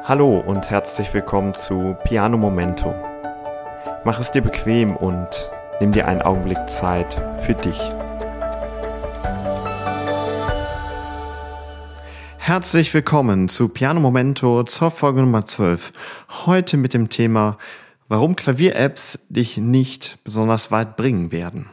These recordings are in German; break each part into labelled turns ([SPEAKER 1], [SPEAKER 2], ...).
[SPEAKER 1] Hallo und herzlich willkommen zu Piano Momento. Mach es dir bequem und nimm dir einen Augenblick Zeit für dich. Herzlich willkommen zu Piano Momento zur Folge Nummer 12. Heute mit dem Thema, warum Klavier-Apps dich nicht besonders weit bringen werden.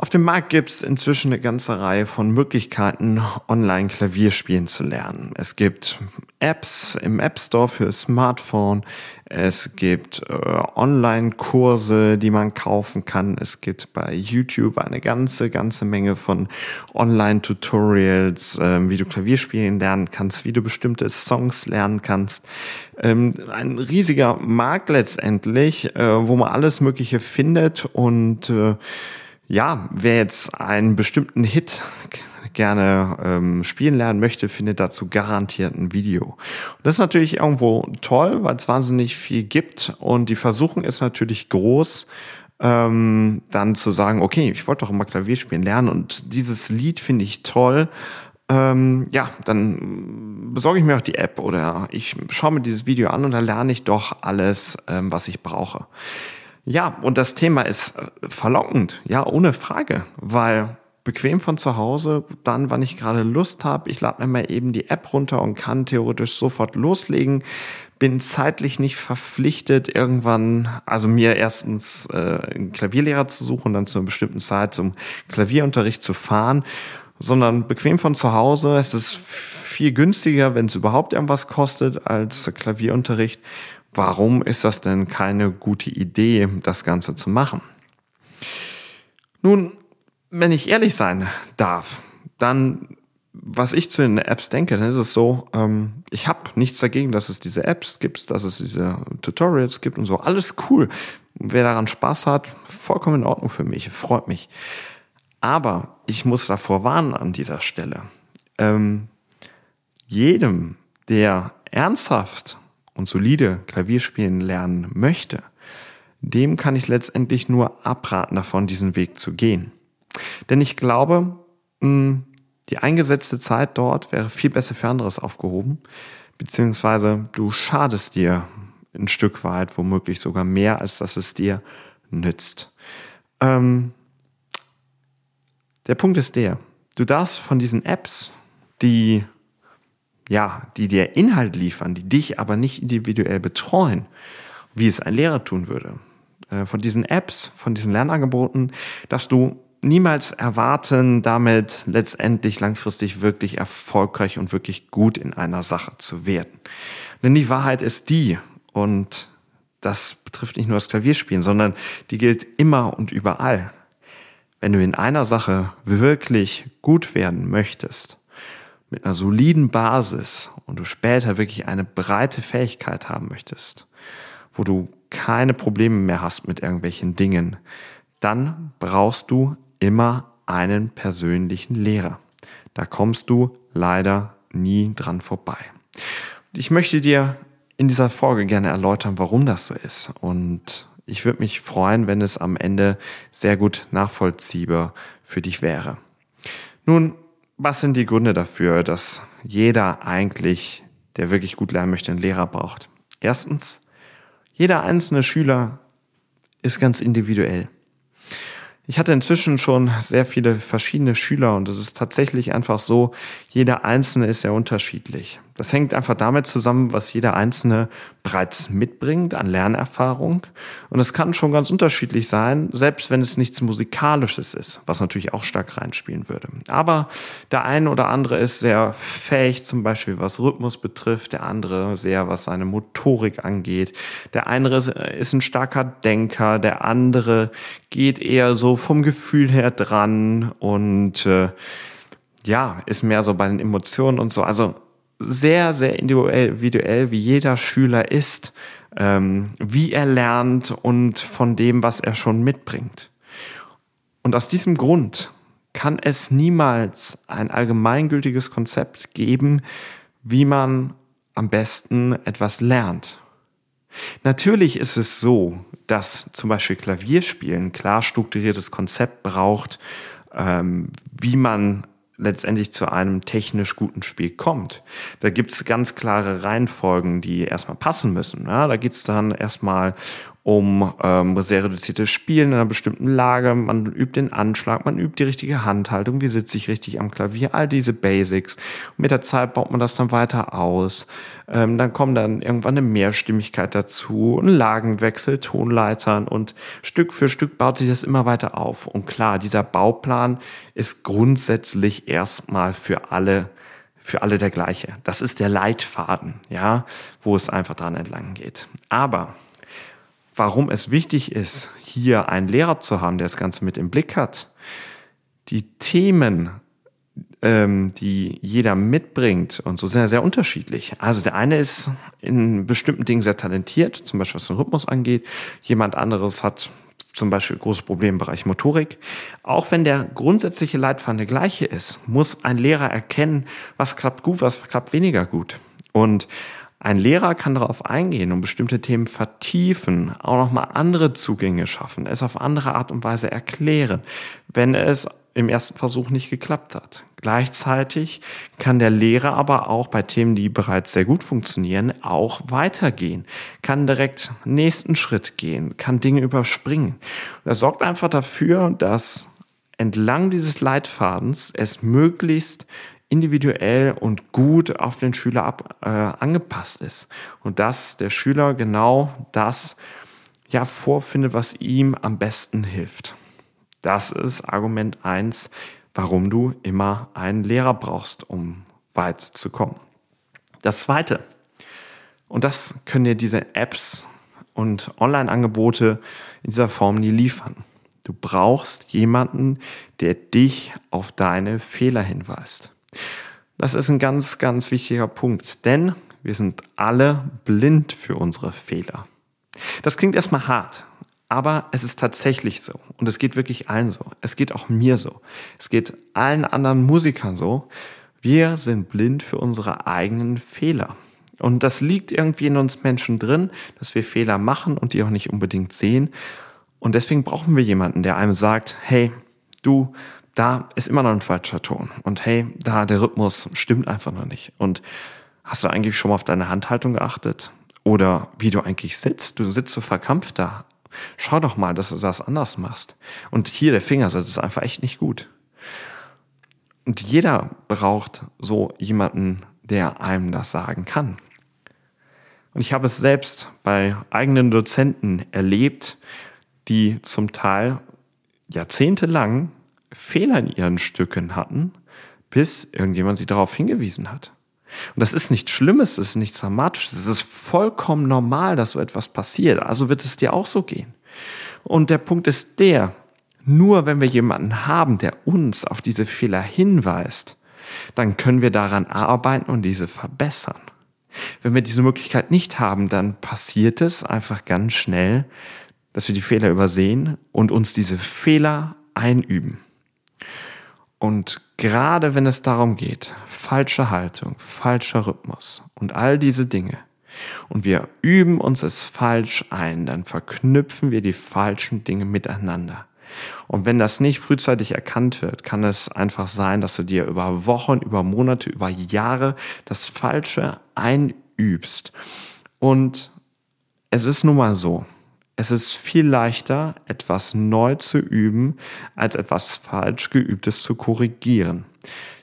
[SPEAKER 1] Auf dem Markt gibt es inzwischen eine ganze Reihe von Möglichkeiten, online Klavier spielen zu lernen. Es gibt Apps im App Store für Smartphone, es gibt äh, Online-Kurse, die man kaufen kann, es gibt bei YouTube eine ganze, ganze Menge von Online-Tutorials, äh, wie du Klavier spielen lernen kannst, wie du bestimmte Songs lernen kannst. Ähm, ein riesiger Markt letztendlich, äh, wo man alles Mögliche findet und äh, ja, wer jetzt einen bestimmten Hit gerne ähm, spielen lernen möchte, findet dazu garantiert ein Video. Und das ist natürlich irgendwo toll, weil es wahnsinnig viel gibt und die Versuchung ist natürlich groß, ähm, dann zu sagen, okay, ich wollte doch immer Klavier spielen lernen und dieses Lied finde ich toll. Ähm, ja, dann besorge ich mir auch die App oder ich schaue mir dieses Video an und dann lerne ich doch alles, ähm, was ich brauche. Ja, und das Thema ist äh, verlockend, ja, ohne Frage, weil bequem von zu Hause, dann, wann ich gerade Lust habe, ich lade mir mal eben die App runter und kann theoretisch sofort loslegen, bin zeitlich nicht verpflichtet, irgendwann, also mir erstens äh, einen Klavierlehrer zu suchen, dann zu einer bestimmten Zeit zum Klavierunterricht zu fahren, sondern bequem von zu Hause. Es ist viel günstiger, wenn es überhaupt irgendwas kostet als Klavierunterricht Warum ist das denn keine gute Idee, das Ganze zu machen? Nun, wenn ich ehrlich sein darf, dann, was ich zu den Apps denke, dann ist es so, ähm, ich habe nichts dagegen, dass es diese Apps gibt, dass es diese Tutorials gibt und so. Alles cool. Wer daran Spaß hat, vollkommen in Ordnung für mich, freut mich. Aber ich muss davor warnen an dieser Stelle. Ähm, jedem, der ernsthaft und solide Klavier spielen lernen möchte, dem kann ich letztendlich nur abraten davon, diesen Weg zu gehen. Denn ich glaube, hm, die eingesetzte Zeit dort wäre viel besser für anderes aufgehoben, beziehungsweise du schadest dir ein Stück weit, womöglich sogar mehr, als dass es dir nützt. Ähm, der Punkt ist der, du darfst von diesen Apps, die ja, die dir Inhalt liefern, die dich aber nicht individuell betreuen, wie es ein Lehrer tun würde. Äh, von diesen Apps, von diesen Lernangeboten, dass du niemals erwarten, damit letztendlich langfristig wirklich erfolgreich und wirklich gut in einer Sache zu werden. Denn die Wahrheit ist die, und das betrifft nicht nur das Klavierspielen, sondern die gilt immer und überall. Wenn du in einer Sache wirklich gut werden möchtest, mit einer soliden Basis und du später wirklich eine breite Fähigkeit haben möchtest, wo du keine Probleme mehr hast mit irgendwelchen Dingen, dann brauchst du immer einen persönlichen Lehrer. Da kommst du leider nie dran vorbei. Ich möchte dir in dieser Folge gerne erläutern, warum das so ist. Und ich würde mich freuen, wenn es am Ende sehr gut nachvollziehbar für dich wäre. Nun, was sind die Gründe dafür, dass jeder eigentlich, der wirklich gut lernen möchte, einen Lehrer braucht? Erstens, jeder einzelne Schüler ist ganz individuell. Ich hatte inzwischen schon sehr viele verschiedene Schüler und es ist tatsächlich einfach so, jeder Einzelne ist sehr unterschiedlich. Das hängt einfach damit zusammen, was jeder Einzelne bereits mitbringt an Lernerfahrung. Und es kann schon ganz unterschiedlich sein, selbst wenn es nichts Musikalisches ist, was natürlich auch stark reinspielen würde. Aber der eine oder andere ist sehr fähig, zum Beispiel was Rhythmus betrifft, der andere sehr, was seine Motorik angeht. Der eine ist ein starker Denker, der andere geht eher so vom Gefühl her dran und äh, ja, ist mehr so bei den Emotionen und so. Also sehr, sehr individuell, wie jeder Schüler ist, ähm, wie er lernt und von dem, was er schon mitbringt. Und aus diesem Grund kann es niemals ein allgemeingültiges Konzept geben, wie man am besten etwas lernt. Natürlich ist es so, dass zum Beispiel Klavierspielen klar strukturiertes Konzept braucht, ähm, wie man letztendlich zu einem technisch guten Spiel kommt. Da gibt es ganz klare Reihenfolgen, die erstmal passen müssen. Ja, da geht es dann erstmal um ähm, sehr reduziertes Spielen in einer bestimmten Lage. Man übt den Anschlag, man übt die richtige Handhaltung, wie sitze ich richtig am Klavier, all diese Basics. Und mit der Zeit baut man das dann weiter aus. Ähm, dann kommt dann irgendwann eine Mehrstimmigkeit dazu, ein Lagenwechsel, Tonleitern und Stück für Stück baut sich das immer weiter auf. Und klar, dieser Bauplan ist grundsätzlich erstmal für alle für alle der gleiche. Das ist der Leitfaden, ja, wo es einfach dran entlang geht. Aber warum es wichtig ist, hier einen Lehrer zu haben, der das Ganze mit im Blick hat. Die Themen, ähm, die jeder mitbringt und so sehr, sehr unterschiedlich. Also der eine ist in bestimmten Dingen sehr talentiert, zum Beispiel was den Rhythmus angeht. Jemand anderes hat zum Beispiel große Probleme im Bereich Motorik. Auch wenn der grundsätzliche Leitfaden der gleiche ist, muss ein Lehrer erkennen, was klappt gut, was klappt weniger gut. Und ein Lehrer kann darauf eingehen und bestimmte Themen vertiefen, auch nochmal andere Zugänge schaffen, es auf andere Art und Weise erklären, wenn es im ersten Versuch nicht geklappt hat. Gleichzeitig kann der Lehrer aber auch bei Themen, die bereits sehr gut funktionieren, auch weitergehen, kann direkt nächsten Schritt gehen, kann Dinge überspringen. Das sorgt einfach dafür, dass entlang dieses Leitfadens es möglichst individuell und gut auf den Schüler ab, äh, angepasst ist und dass der Schüler genau das ja vorfindet, was ihm am besten hilft. Das ist Argument eins, warum du immer einen Lehrer brauchst, um weit zu kommen. Das zweite, und das können dir diese Apps und Online-Angebote in dieser Form nie liefern. Du brauchst jemanden, der dich auf deine Fehler hinweist. Das ist ein ganz, ganz wichtiger Punkt, denn wir sind alle blind für unsere Fehler. Das klingt erstmal hart, aber es ist tatsächlich so. Und es geht wirklich allen so. Es geht auch mir so. Es geht allen anderen Musikern so. Wir sind blind für unsere eigenen Fehler. Und das liegt irgendwie in uns Menschen drin, dass wir Fehler machen und die auch nicht unbedingt sehen. Und deswegen brauchen wir jemanden, der einem sagt, hey, du, da ist immer noch ein falscher Ton. Und hey, da der Rhythmus stimmt einfach noch nicht. Und hast du eigentlich schon mal auf deine Handhaltung geachtet? Oder wie du eigentlich sitzt? Du sitzt so verkrampft da. Schau doch mal, dass du das anders machst. Und hier der Finger, das ist einfach echt nicht gut. Und jeder braucht so jemanden, der einem das sagen kann. Und ich habe es selbst bei eigenen Dozenten erlebt, die zum Teil jahrzehntelang Fehler in ihren Stücken hatten, bis irgendjemand sie darauf hingewiesen hat. Und das ist nichts Schlimmes, das ist nichts Dramatisches, es ist vollkommen normal, dass so etwas passiert. Also wird es dir auch so gehen. Und der Punkt ist der, nur wenn wir jemanden haben, der uns auf diese Fehler hinweist, dann können wir daran arbeiten und diese verbessern. Wenn wir diese Möglichkeit nicht haben, dann passiert es einfach ganz schnell, dass wir die Fehler übersehen und uns diese Fehler einüben. Und gerade wenn es darum geht, falsche Haltung, falscher Rhythmus und all diese Dinge, und wir üben uns es falsch ein, dann verknüpfen wir die falschen Dinge miteinander. Und wenn das nicht frühzeitig erkannt wird, kann es einfach sein, dass du dir über Wochen, über Monate, über Jahre das Falsche einübst. Und es ist nun mal so, es ist viel leichter, etwas neu zu üben, als etwas falsch geübtes zu korrigieren.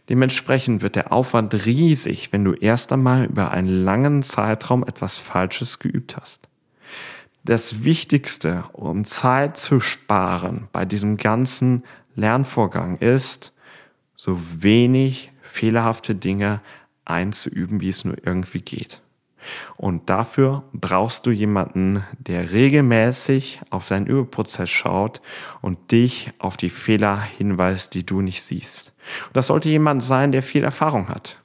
[SPEAKER 1] Dementsprechend wird der Aufwand riesig, wenn du erst einmal über einen langen Zeitraum etwas Falsches geübt hast. Das Wichtigste, um Zeit zu sparen bei diesem ganzen Lernvorgang ist, so wenig fehlerhafte Dinge einzuüben, wie es nur irgendwie geht. Und dafür brauchst du jemanden, der regelmäßig auf deinen Übeprozess schaut und dich auf die Fehler hinweist, die du nicht siehst. Und das sollte jemand sein, der viel Erfahrung hat,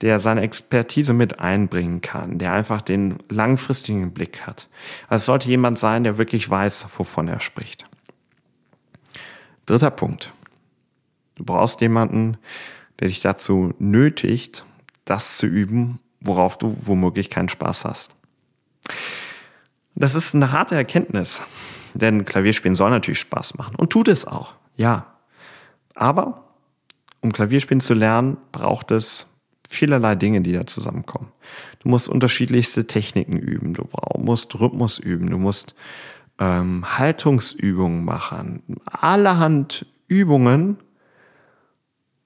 [SPEAKER 1] der seine Expertise mit einbringen kann, der einfach den langfristigen Blick hat. Also es sollte jemand sein, der wirklich weiß, wovon er spricht. Dritter Punkt. Du brauchst jemanden, der dich dazu nötigt, das zu üben, worauf du womöglich keinen Spaß hast. Das ist eine harte Erkenntnis, denn Klavierspielen soll natürlich Spaß machen und tut es auch, ja. Aber, Um Klavierspielen zu lernen, braucht es vielerlei Dinge, die da zusammenkommen. Du musst unterschiedlichste Techniken üben, du musst Rhythmus üben, du musst ähm, Haltungsübungen machen, allerhand Übungen,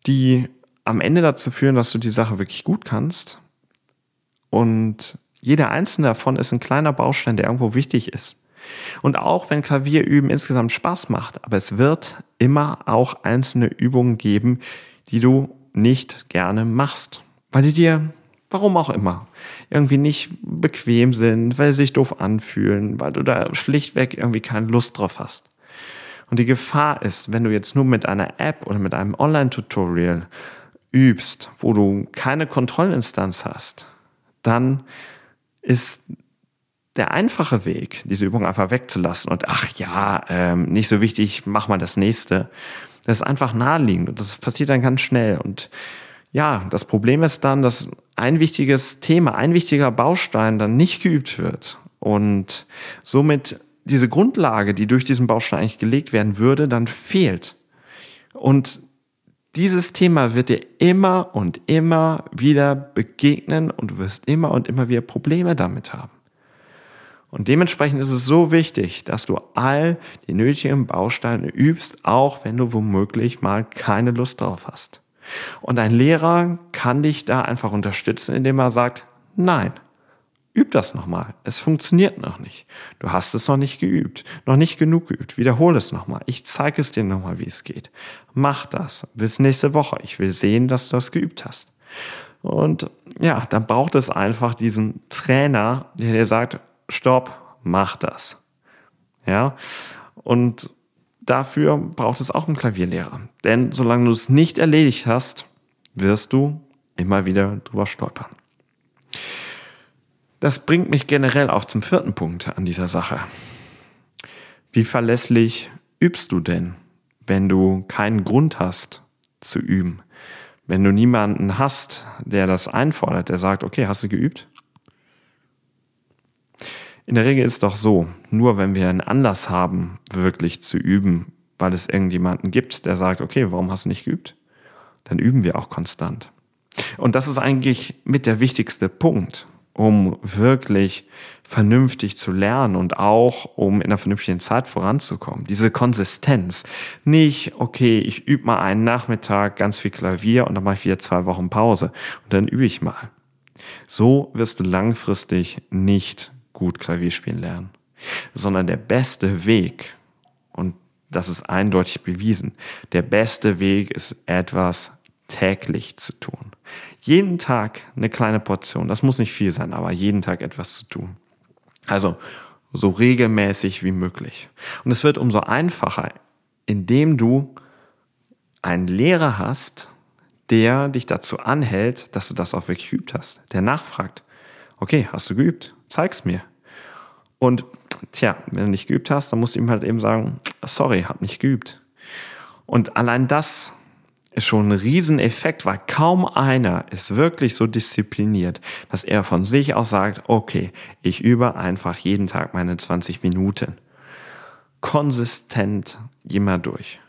[SPEAKER 1] die am Ende dazu führen, dass du die Sache wirklich gut kannst. Und jeder einzelne davon ist ein kleiner Baustein, der irgendwo wichtig ist. Und auch wenn Klavierüben insgesamt Spaß macht, aber es wird immer auch einzelne Übungen geben, die du nicht gerne machst, weil die dir, warum auch immer, irgendwie nicht bequem sind, weil sie sich doof anfühlen, weil du da schlichtweg irgendwie keine Lust drauf hast. Und die Gefahr ist, wenn du jetzt nur mit einer App oder mit einem Online-Tutorial übst, wo du keine Kontrollinstanz hast, dann ist der einfache Weg, diese Übung einfach wegzulassen und ach ja, ähm, nicht so wichtig, mach mal das nächste. Das ist einfach naheliegend und das passiert dann ganz schnell. Und ja, das Problem ist dann, dass ein wichtiges Thema, ein wichtiger Baustein dann nicht geübt wird und somit diese Grundlage, die durch diesen Baustein eigentlich gelegt werden würde, dann fehlt. Und dieses Thema wird dir immer und immer wieder begegnen und du wirst immer und immer wieder Probleme damit haben. Und dementsprechend ist es so wichtig, dass du all die nötigen Bausteine übst, auch wenn du womöglich mal keine Lust drauf hast. Und ein Lehrer kann dich da einfach unterstützen, indem er sagt, nein, üb das nochmal. Es funktioniert noch nicht. Du hast es noch nicht geübt, noch nicht genug geübt. Wiederhole es nochmal. Ich zeige es dir nochmal, wie es geht. Mach das bis nächste Woche. Ich will sehen, dass du das geübt hast. Und ja, dann braucht es einfach diesen Trainer, der dir sagt, stopp, mach das. Ja, und dafür braucht es auch einen Klavierlehrer. Denn solange du es nicht erledigt hast, wirst du immer wieder drüber stolpern. Das bringt mich generell auch zum vierten Punkt an dieser Sache. Wie verlässlich übst du denn, wenn du keinen Grund hast zu üben? Wenn du niemanden hast, der das einfordert, der sagt, okay, hast du geübt? In der Regel ist es doch so, nur wenn wir einen Anlass haben, wirklich zu üben, weil es irgendjemanden gibt, der sagt, okay, warum hast du nicht geübt? Dann üben wir auch konstant. Und das ist eigentlich mit der wichtigste Punkt, um wirklich vernünftig zu lernen und auch um in einer vernünftigen Zeit voranzukommen. Diese Konsistenz. Nicht, okay, ich übe mal einen Nachmittag ganz viel Klavier und dann mache ich wieder zwei Wochen Pause und dann übe ich mal. So wirst du langfristig nicht gut Klavier spielen lernen, sondern der beste Weg, und das ist eindeutig bewiesen, der beste Weg ist etwas täglich zu tun. Jeden Tag eine kleine Portion, das muss nicht viel sein, aber jeden Tag etwas zu tun. Also so regelmäßig wie möglich. Und es wird umso einfacher, indem du einen Lehrer hast, der dich dazu anhält, dass du das auch wirklich geübt hast. Der nachfragt, okay, hast du geübt? Zeig's mir. Und tja, wenn du nicht geübt hast, dann musst du ihm halt eben sagen, sorry, hab nicht geübt. Und allein das schon ein Rieseneffekt, weil kaum einer ist wirklich so diszipliniert, dass er von sich aus sagt, okay, ich übe einfach jeden Tag meine 20 Minuten. Konsistent immer durch.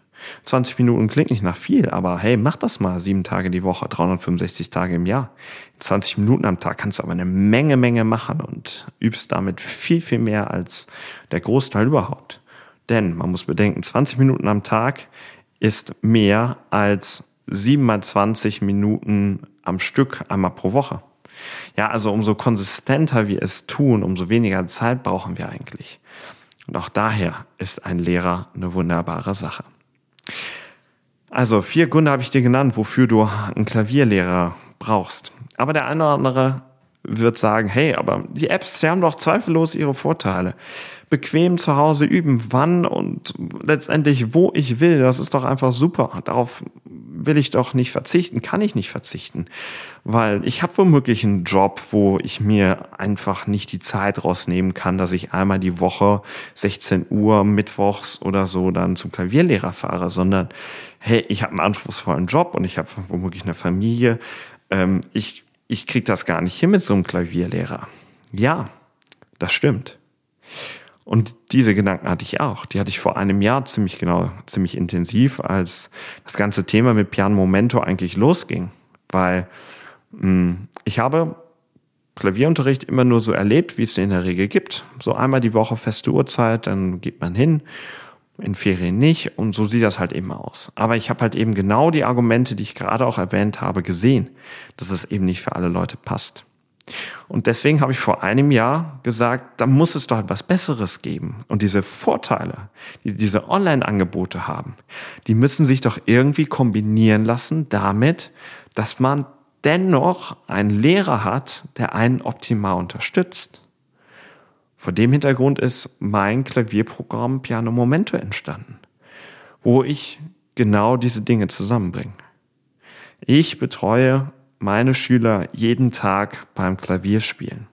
[SPEAKER 1] 20 Minuten klingt nicht nach viel, aber hey, mach das mal sieben Tage die Woche, 365 Tage im Jahr. 20 Minuten am Tag kannst du aber eine Menge, Menge machen und übst damit viel, viel mehr als der Großteil überhaupt. Denn man muss bedenken, 20 Minuten am Tag ist mehr als 7 mal 20 Minuten am Stück einmal pro Woche. Ja, also umso konsistenter wir es tun, umso weniger Zeit brauchen wir eigentlich. Und auch daher ist ein Lehrer eine wunderbare Sache. Also vier Gründe habe ich dir genannt, wofür du einen Klavierlehrer brauchst. Aber der eine oder andere wird sagen, hey, aber die Apps, die haben doch zweifellos ihre Vorteile. Bequem zu Hause üben, wann und letztendlich wo ich will, das ist doch einfach super. Darauf will ich doch nicht verzichten, kann ich nicht verzichten, weil ich habe womöglich einen Job, wo ich mir einfach nicht die Zeit rausnehmen kann, dass ich einmal die Woche 16 Uhr mittwochs oder so dann zum Klavierlehrer fahre, sondern hey, ich habe einen anspruchsvollen Job und ich habe womöglich eine Familie. Ähm, ich ich krieg das gar nicht hin mit so einem Klavierlehrer. Ja, das stimmt. Und diese Gedanken hatte ich auch. Die hatte ich vor einem Jahr ziemlich genau, ziemlich intensiv, als das ganze Thema mit Piano Momento eigentlich losging. Weil mh, hm, ich habe Klavierunterricht immer nur so erlebt, wie es in der Regel gibt. So einmal die Woche feste Uhrzeit, dann geht man hin, in Ferien nicht und so sieht das halt eben aus. Aber ich habe halt eben genau die Argumente, die ich gerade auch erwähnt habe, gesehen, dass es eben nicht für alle Leute passt. Und deswegen habe ich vor einem Jahr gesagt, da muss es doch etwas Besseres geben. Und diese Vorteile, die diese Online-Angebote haben, die müssen sich doch irgendwie kombinieren lassen damit, dass man dennoch einen Lehrer hat, der einen optimal unterstützt. Vor dem Hintergrund ist mein Klavierprogramm Piano Momento entstanden, wo ich genau diese Dinge zusammenbringe. Ich betreue meine Schüler jeden Tag beim Klavierspielen.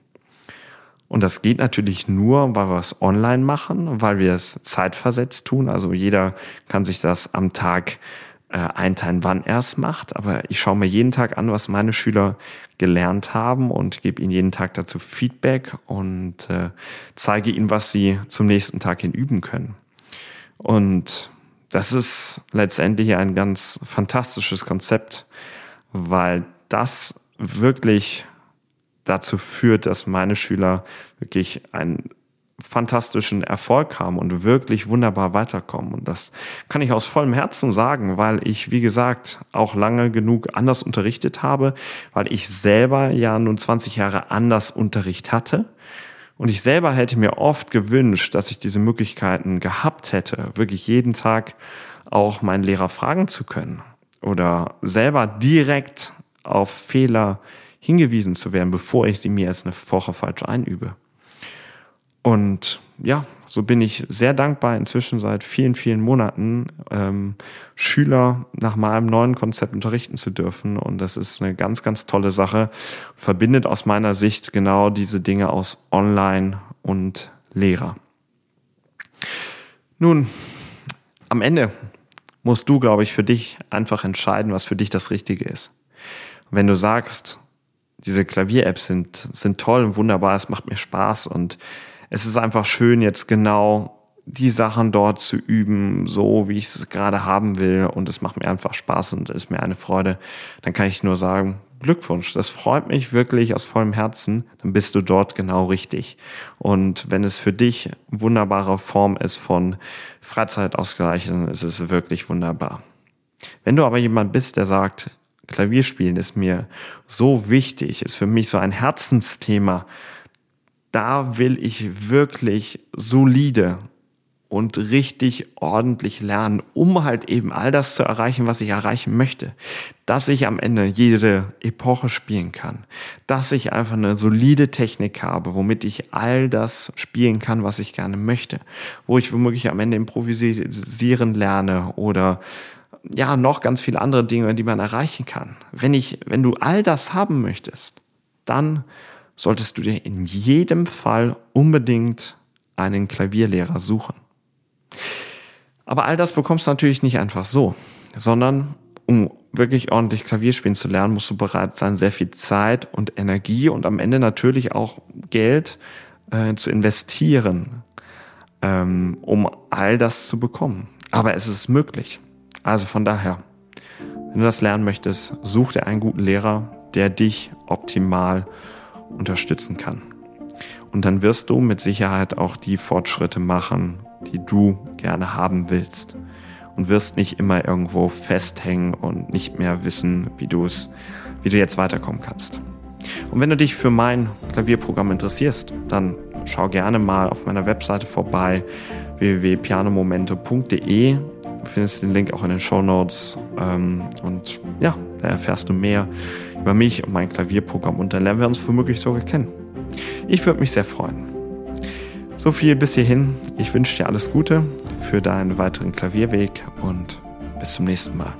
[SPEAKER 1] Und das geht natürlich nur, weil wir es online machen, weil wir es zeitversetzt tun. Also jeder kann sich das am Tag äh, einteilen, wann er es macht. Aber ich schaue mir jeden Tag an, was meine Schüler gelernt haben und gebe ihnen jeden Tag dazu Feedback und äh, zeige ihnen, was sie zum nächsten Tag hin üben können. Und das ist letztendlich ein ganz fantastisches Konzept, weil das wirklich dazu führt, dass meine Schüler wirklich einen fantastischen Erfolg haben und wirklich wunderbar weiterkommen. Und das kann ich aus vollem Herzen sagen, weil ich, wie gesagt, auch lange genug anders unterrichtet habe, weil ich selber ja nun 20 Jahre anders Unterricht hatte. Und ich selber hätte mir oft gewünscht, dass ich diese Möglichkeiten gehabt hätte, wirklich jeden Tag auch meinen Lehrer fragen zu können oder selber direkt auf Fehler hingewiesen zu werden, bevor ich sie mir erst eine Woche falsch einübe. Und ja, so bin ich sehr dankbar, inzwischen seit vielen, vielen Monaten ähm, Schüler nach meinem neuen Konzept unterrichten zu dürfen. Und das ist eine ganz, ganz tolle Sache. Verbindet aus meiner Sicht genau diese Dinge aus Online und Lehrer. Nun, am Ende musst du, glaube ich, für dich einfach entscheiden, was für dich das Richtige ist wenn du sagst, diese Klavier-Apps sind, sind toll und wunderbar, es macht mir Spaß und es ist einfach schön, jetzt genau die Sachen dort zu üben, so wie ich es gerade haben will und es macht mir einfach Spaß und ist mir eine Freude, dann kann ich nur sagen, Glückwunsch, das freut mich wirklich aus vollem Herzen, dann bist du dort genau richtig. Und wenn es für dich wunderbare Form ist von Freizeitausgleich, dann ist es wirklich wunderbar. Wenn du aber jemand bist, der sagt, Klavierspielen ist mir so wichtig, ist für mich so ein Herzensthema. Da will ich wirklich solide und richtig ordentlich lernen, um halt eben all das zu erreichen, was ich erreichen möchte. Dass ich am Ende jede Epoche spielen kann. Dass ich einfach eine solide Technik habe, womit ich all das spielen kann, was ich gerne möchte. Wo ich womöglich am Ende improvisieren lerne oder ja, noch ganz viele andere Dinge, die man erreichen kann. Wenn ich, wenn du all das haben möchtest, dann solltest du dir in jedem Fall unbedingt einen Klavierlehrer suchen. Aber all das bekommst du natürlich nicht einfach so, sondern um wirklich ordentlich Klavier spielen zu lernen, musst du bereit sein, sehr viel Zeit und Energie und am Ende natürlich auch Geld äh, zu investieren, ähm, um all das zu bekommen. Aber es ist möglich. Also von daher, wenn du das lernen möchtest, such dir einen guten Lehrer, der dich optimal unterstützen kann. Und dann wirst du mit Sicherheit auch die Fortschritte machen, die du gerne haben willst. Und wirst nicht immer irgendwo festhängen und nicht mehr wissen, wie du es, wie du jetzt weiterkommen kannst. Und wenn du dich für mein Klavierprogramm interessierst, dann schau gerne mal auf meiner Webseite vorbei www.pianomomente.de Du findest den Link auch in den Show Notes. Ähm, und ja, da erfährst du mehr über mich und mein Klavierprogramm und dann lernen wir uns womöglich sogar kennen. Ich würde mich sehr freuen. So viel bis hierhin. Ich wünsche dir alles Gute für deinen weiteren Klavierweg und bis zum nächsten Mal.